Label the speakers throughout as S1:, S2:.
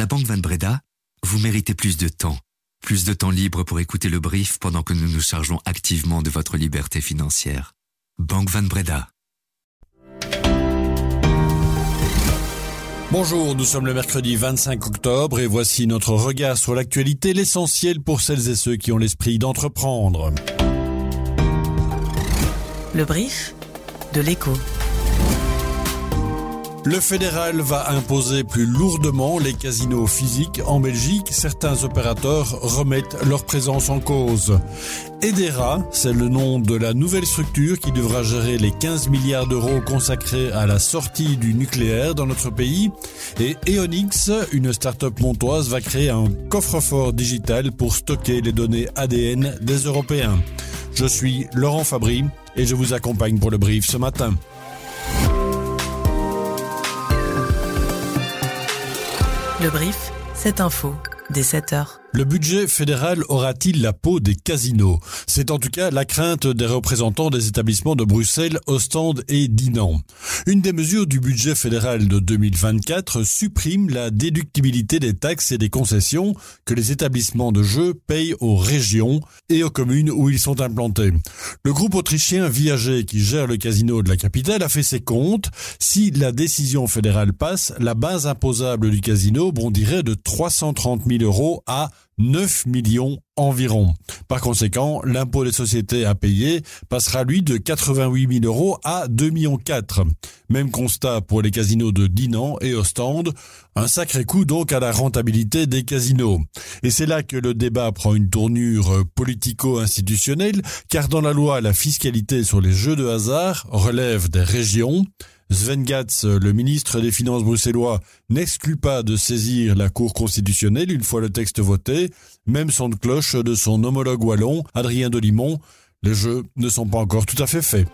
S1: la Banque Van Breda, vous méritez plus de temps. Plus de temps libre pour écouter le brief pendant que nous nous chargeons activement de votre liberté financière. Banque Van Breda.
S2: Bonjour, nous sommes le mercredi 25 octobre et voici notre regard sur l'actualité, l'essentiel pour celles et ceux qui ont l'esprit d'entreprendre.
S3: Le brief de l'écho.
S2: Le fédéral va imposer plus lourdement les casinos physiques en Belgique. Certains opérateurs remettent leur présence en cause. Edera, c'est le nom de la nouvelle structure qui devra gérer les 15 milliards d'euros consacrés à la sortie du nucléaire dans notre pays. Et Eonix, une start-up montoise, va créer un coffre-fort digital pour stocker les données ADN des Européens. Je suis Laurent Fabry et je vous accompagne pour le brief ce matin.
S3: Le brief, cette info, dès 7 heures.
S2: Le budget fédéral aura-t-il la peau des casinos? C'est en tout cas la crainte des représentants des établissements de Bruxelles, Ostende et Dinan. Une des mesures du budget fédéral de 2024 supprime la déductibilité des taxes et des concessions que les établissements de jeux payent aux régions et aux communes où ils sont implantés. Le groupe autrichien Viager qui gère le casino de la capitale a fait ses comptes. Si la décision fédérale passe, la base imposable du casino bondirait de 330 000 euros à 9 millions environ. Par conséquent, l'impôt des sociétés à payer passera lui de 88 000 euros à 2 millions 4. Même constat pour les casinos de Dinan et Ostende. Un sacré coup donc à la rentabilité des casinos. Et c'est là que le débat prend une tournure politico-institutionnelle, car dans la loi, la fiscalité sur les jeux de hasard relève des régions. Sven Gatz, le ministre des Finances bruxellois, n'exclut pas de saisir la Cour constitutionnelle une fois le texte voté, même son cloche de son homologue wallon, Adrien Delimont. Les jeux ne sont pas encore tout à fait faits.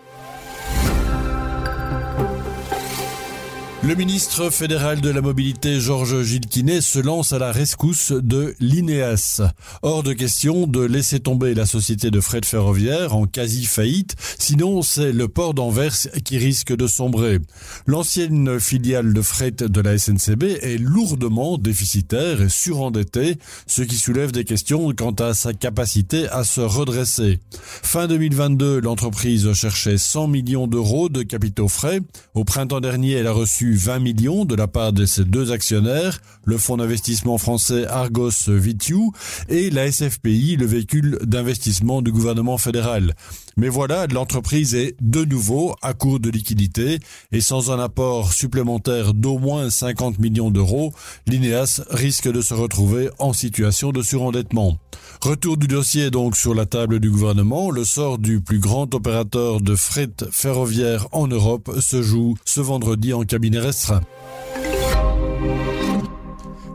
S2: Le ministre fédéral de la mobilité Georges Gilquinet se lance à la rescousse de l'INEAS. Hors de question de laisser tomber la société de fret ferroviaire en quasi faillite, sinon c'est le port d'Anvers qui risque de sombrer. L'ancienne filiale de fret de la SNCB est lourdement déficitaire et surendettée, ce qui soulève des questions quant à sa capacité à se redresser. Fin 2022, l'entreprise cherchait 100 millions d'euros de capitaux frais. Au printemps dernier, elle a reçu 20 millions de la part de ses deux actionnaires, le fonds d'investissement français Argos Vitiu et la SFPI, le véhicule d'investissement du gouvernement fédéral. Mais voilà, l'entreprise est de nouveau à court de liquidité et sans un apport supplémentaire d'au moins 50 millions d'euros, l'INEAS risque de se retrouver en situation de surendettement. Retour du dossier donc sur la table du gouvernement, le sort du plus grand opérateur de fret ferroviaire en Europe se joue ce vendredi en cabinet restreint.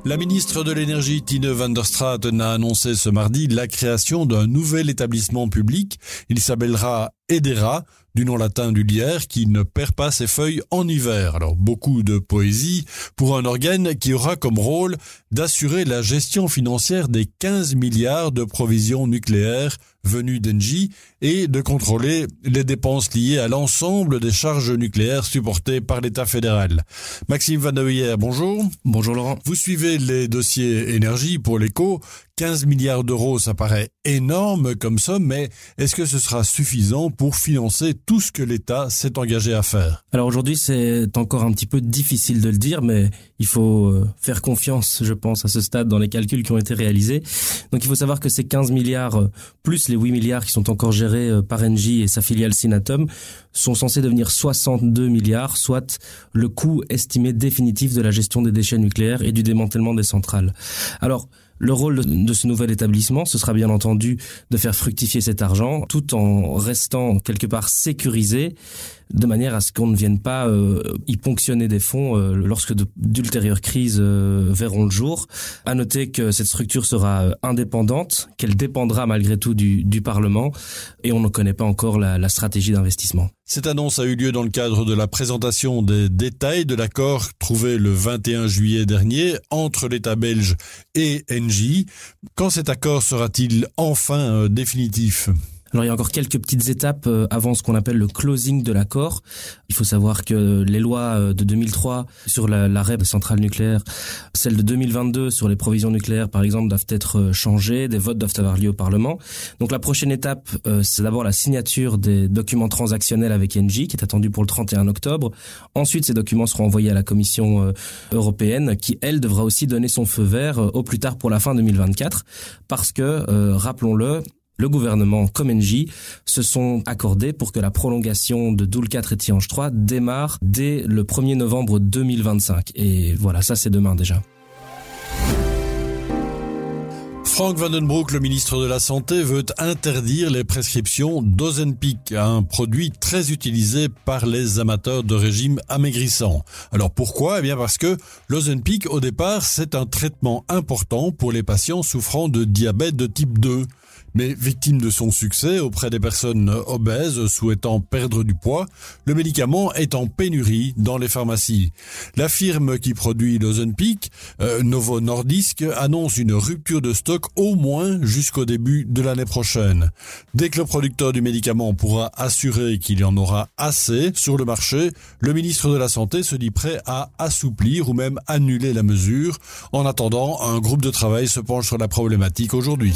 S2: La ministre de l'Énergie, Tine van der Straten, a annoncé ce mardi la création d'un nouvel établissement public. Il s'appellera Edera, du nom latin du lierre qui ne perd pas ses feuilles en hiver. Alors beaucoup de poésie pour un organe qui aura comme rôle d'assurer la gestion financière des 15 milliards de provisions nucléaires venues d'Engie et de contrôler les dépenses liées à l'ensemble des charges nucléaires supportées par l'État fédéral. Maxime Van bonjour.
S4: Bonjour Laurent.
S2: Vous suivez les dossiers énergie pour l'écho. 15 milliards d'euros, ça paraît énorme comme somme, mais est-ce que ce sera suffisant pour financer tout ce que l'État s'est engagé à faire?
S4: Alors aujourd'hui, c'est encore un petit peu difficile de le dire, mais il faut euh, faire confiance, je pense, à ce stade dans les calculs qui ont été réalisés. Donc il faut savoir que ces 15 milliards, euh, plus les 8 milliards qui sont encore gérés euh, par Engie et sa filiale Sinatom, sont censés devenir 62 milliards, soit le coût estimé définitif de la gestion des déchets nucléaires et du démantèlement des centrales. Alors, le rôle de ce nouvel établissement, ce sera bien entendu de faire fructifier cet argent tout en restant quelque part sécurisé de manière à ce qu'on ne vienne pas euh, y ponctionner des fonds euh, lorsque d'ultérieures crises euh, verront le jour. À noter que cette structure sera indépendante, qu'elle dépendra malgré tout du, du, Parlement, et on ne connaît pas encore la, la stratégie d'investissement.
S2: Cette annonce a eu lieu dans le cadre de la présentation des détails de l'accord trouvé le 21 juillet dernier entre l'État belge et Engie. Quand cet accord sera-t-il enfin définitif?
S4: Alors il y a encore quelques petites étapes euh, avant ce qu'on appelle le closing de l'accord. Il faut savoir que les lois euh, de 2003 sur l'arrêt des centrales nucléaires, celles de 2022 sur les provisions nucléaires par exemple doivent être euh, changées, des votes doivent avoir lieu au Parlement. Donc la prochaine étape, c'est d'abord la signature des documents transactionnels avec Engie qui est attendue pour le 31 octobre. Ensuite, ces documents seront envoyés à la Commission européenne qui, elle, devra aussi donner son feu vert au plus tard pour la fin 2024 parce que, rappelons-le, le gouvernement comme se sont accordés pour que la prolongation de Doul 4 et Tihange 3 démarre dès le 1er novembre 2025. Et voilà, ça c'est demain déjà.
S2: Frank Vandenbroek, le ministre de la Santé, veut interdire les prescriptions d'Ozenpic, un produit très utilisé par les amateurs de régime amaigrissant. Alors pourquoi? Eh bien parce que l'Ozenpic, au départ, c'est un traitement important pour les patients souffrant de diabète de type 2. Mais victime de son succès auprès des personnes obèses souhaitant perdre du poids, le médicament est en pénurie dans les pharmacies. La firme qui produit l'Ozenpic, euh, Novo Nordisk, annonce une rupture de stock au moins jusqu'au début de l'année prochaine. Dès que le producteur du médicament pourra assurer qu'il y en aura assez sur le marché, le ministre de la Santé se dit prêt à assouplir ou même annuler la mesure. En attendant, un groupe de travail se penche sur la problématique aujourd'hui.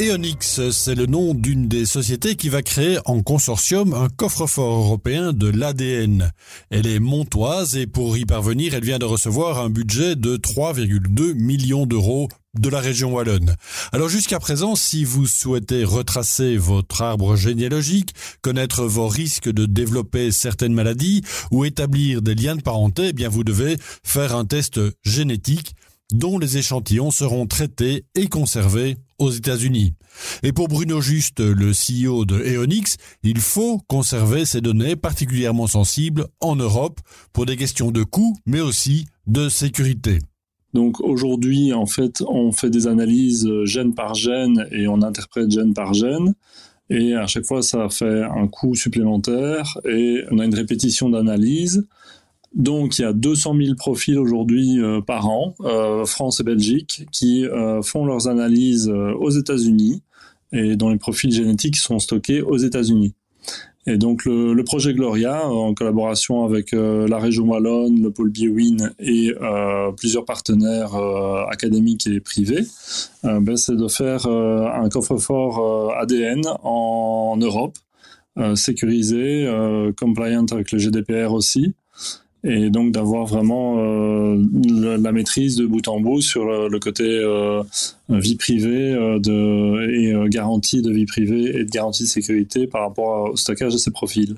S2: Eonix, c'est le nom d'une des sociétés qui va créer en consortium un coffre-fort européen de l'ADN. Elle est montoise et pour y parvenir, elle vient de recevoir un budget de 3,2 millions d'euros de la région wallonne. Alors jusqu'à présent, si vous souhaitez retracer votre arbre généalogique, connaître vos risques de développer certaines maladies ou établir des liens de parenté, eh bien vous devez faire un test génétique dont les échantillons seront traités et conservés aux États-Unis. Et pour Bruno Juste, le CEO de Eonix, il faut conserver ces données particulièrement sensibles en Europe pour des questions de coût, mais aussi de sécurité.
S5: Donc aujourd'hui, en fait, on fait des analyses gène par gène et on interprète gène par gène. Et à chaque fois, ça fait un coût supplémentaire et on a une répétition d'analyse. Donc il y a 200 000 profils aujourd'hui euh, par an, euh, France et Belgique, qui euh, font leurs analyses aux États-Unis et dont les profils génétiques sont stockés aux États-Unis. Et donc le, projet Gloria, en collaboration avec la région Wallonne, le pôle Biowin et plusieurs partenaires académiques et privés, ben, c'est de faire un coffre-fort ADN en Europe, sécurisé, compliant avec le GDPR aussi, et donc d'avoir vraiment euh, la, maîtrise de bout en bout sur le, côté euh, vie privée euh, de, et garantie de vie privée et de garantie de sécurité par rapport au stockage de ces profils.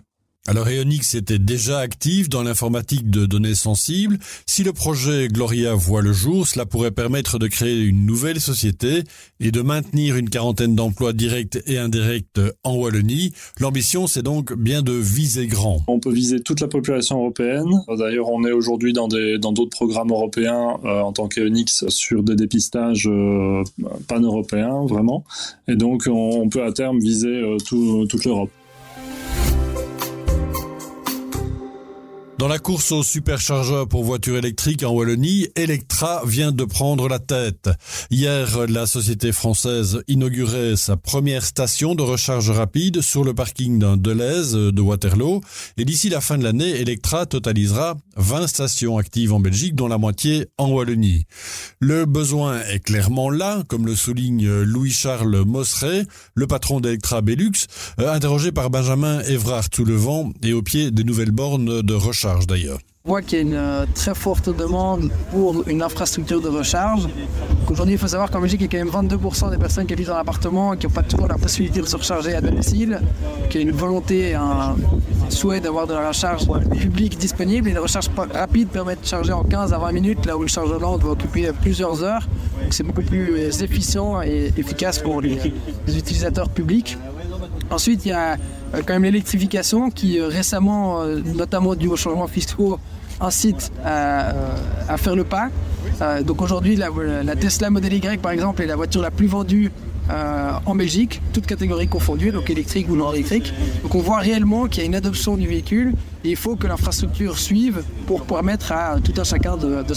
S2: Alors Eonix était déjà actif dans l'informatique de données sensibles. Si le projet Gloria voit le jour, cela pourrait permettre de créer une nouvelle société et de maintenir une quarantaine d'emplois directs et indirects en Wallonie. L'ambition, c'est donc bien de viser grand.
S5: On peut viser toute la population européenne. D'ailleurs, on est aujourd'hui dans dans d'autres programmes européens euh, en tant qu'Eonix sur des dépistages euh, pan-européens, vraiment. Et donc, on, peut à terme viser euh, toute l'Europe.
S2: Dans la course au superchargeur pour voitures électriques en Wallonie, Electra vient de prendre la tête. Hier, la société française inaugurait sa première station de recharge rapide sur le parking d'un Deleuze de Waterloo. Et d'ici la fin de l'année, Electra totalisera 20 stations actives en Belgique, dont la moitié en Wallonie. Le besoin est clairement là, comme le souligne Louis-Charles Mosseret, le patron d'Electra Belux, euh, interrogé par Benjamin Evrard Toulevent et au pied des nouvelles bornes de recharge
S6: On voit qu'il y a une euh, très forte demande pour une infrastructure de recharge. Aujourd'hui, il faut savoir qu'en Belgique, il y a quand même 22% des personnes qui habitent dans l'appartement qui n'ont pas toujours la possibilité de se recharger à domicile, qu'il y a une volonté, un souhait d'avoir de la recharge publique disponible. Et les recharges rapides permettent de charger en 15 à 20 minutes, là où le chargeur lent va occuper plusieurs heures. c'est beaucoup plus efficient et efficace pour les utilisateurs publics. Ensuite, il y a euh, quand même l'électrification qui euh, récemment, euh, notamment dû aux changements fiscaux, incite à, faire le pas. donc aujourd'hui, la, Tesla Model Y, par exemple, est la voiture la plus vendue en Belgique, toutes catégories confondues, donc électrique ou non électrique. Donc on voit réellement qu'il y a une adoption du véhicule il faut que l'infrastructure suive pour permettre à tout un chacun de, de.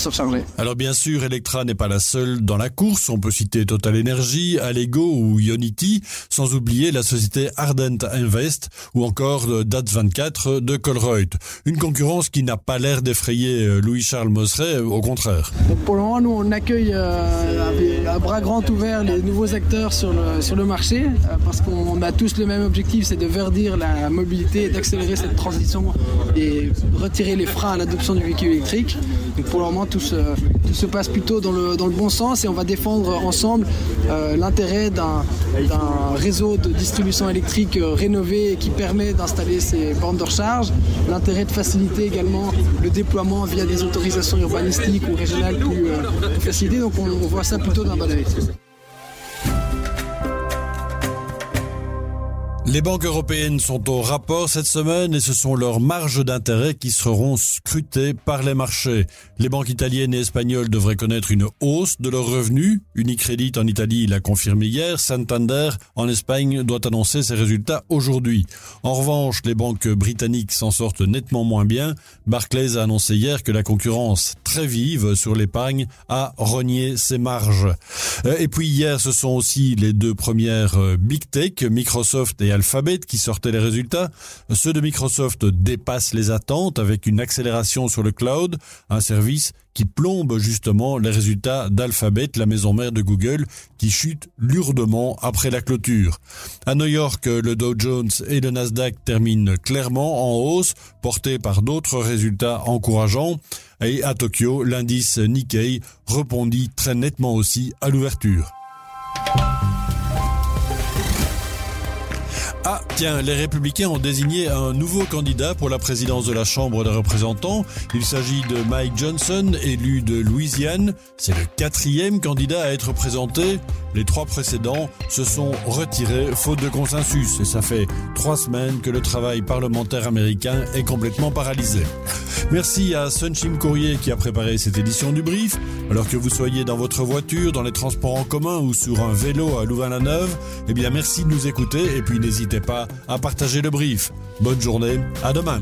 S2: Alors bien sûr, Electra n'est pas la seule dans la course. On peut citer Total Energy, Allego ou Ionity, sans oublier la société Ardent Invest ou encore DAT24 de Colruyt. Une concurrence qui n'a pas l'air d'effrayer euh, Louis-Charles Mosseret, au contraire.
S6: Donc pour le moment, nous, on accueille euh, à bras grands ouverts les nouveaux acteurs sur le, sur le marché euh, parce qu'on a tous le même objectif, c'est de verdir la mobilité et d'accélérer cette transition et retirer les freins à l'adoption du véhicule électrique. Donc pour le moment, tout se, passe plutôt dans le, dans le, bon sens et on va défendre ensemble euh, l'intérêt d'un réseau de distribution électrique euh, rénové qui permet d'installer ces bornes de recharge, l'intérêt de faciliter également le déploiement via des autorisations urbanistiques ou régionales plus, euh, facilitées. Donc on, on voit ça plutôt d'un bon oeil.
S2: Les banques européennes sont au rapport cette semaine et ce sont leurs marges d'intérêt qui seront scrutées par les marchés. Les banques italiennes et espagnoles devraient connaître une hausse de leurs revenus. Unicredit en Italie l'a confirmé hier. Santander en Espagne doit annoncer ses résultats aujourd'hui. En revanche, les banques britanniques s'en sortent nettement moins bien. Barclays a annoncé hier que la concurrence très vive sur l'épargne a rogné ses marges. Et puis hier, ce sont aussi les deux premières big tech, Microsoft et Alphabet qui sortaient les résultats. Ceux de Microsoft dépassent les attentes avec une accélération sur le cloud, un service qui plombe justement les résultats d'Alphabet, la maison mère de Google, qui chute lourdement après la clôture. À New York, le Dow Jones et le Nasdaq terminent clairement en hausse, portés par d'autres résultats encourageants. Et à Tokyo, l'indice Nikkei rebondit très nettement aussi à l'ouverture. Les républicains ont désigné un nouveau candidat pour la présidence de la Chambre des représentants. Il s'agit de Mike Johnson, élu de Louisiane. C'est le quatrième candidat à être présenté. Les trois précédents se sont retirés faute de consensus et ça fait trois semaines que le travail parlementaire américain est complètement paralysé. Merci à Sunchim Courrier qui a préparé cette édition du brief. Alors que vous soyez dans votre voiture, dans les transports en commun ou sur un vélo à Louvain-la-Neuve, eh bien merci de nous écouter et puis n'hésitez pas à partager le brief. Bonne journée, à demain.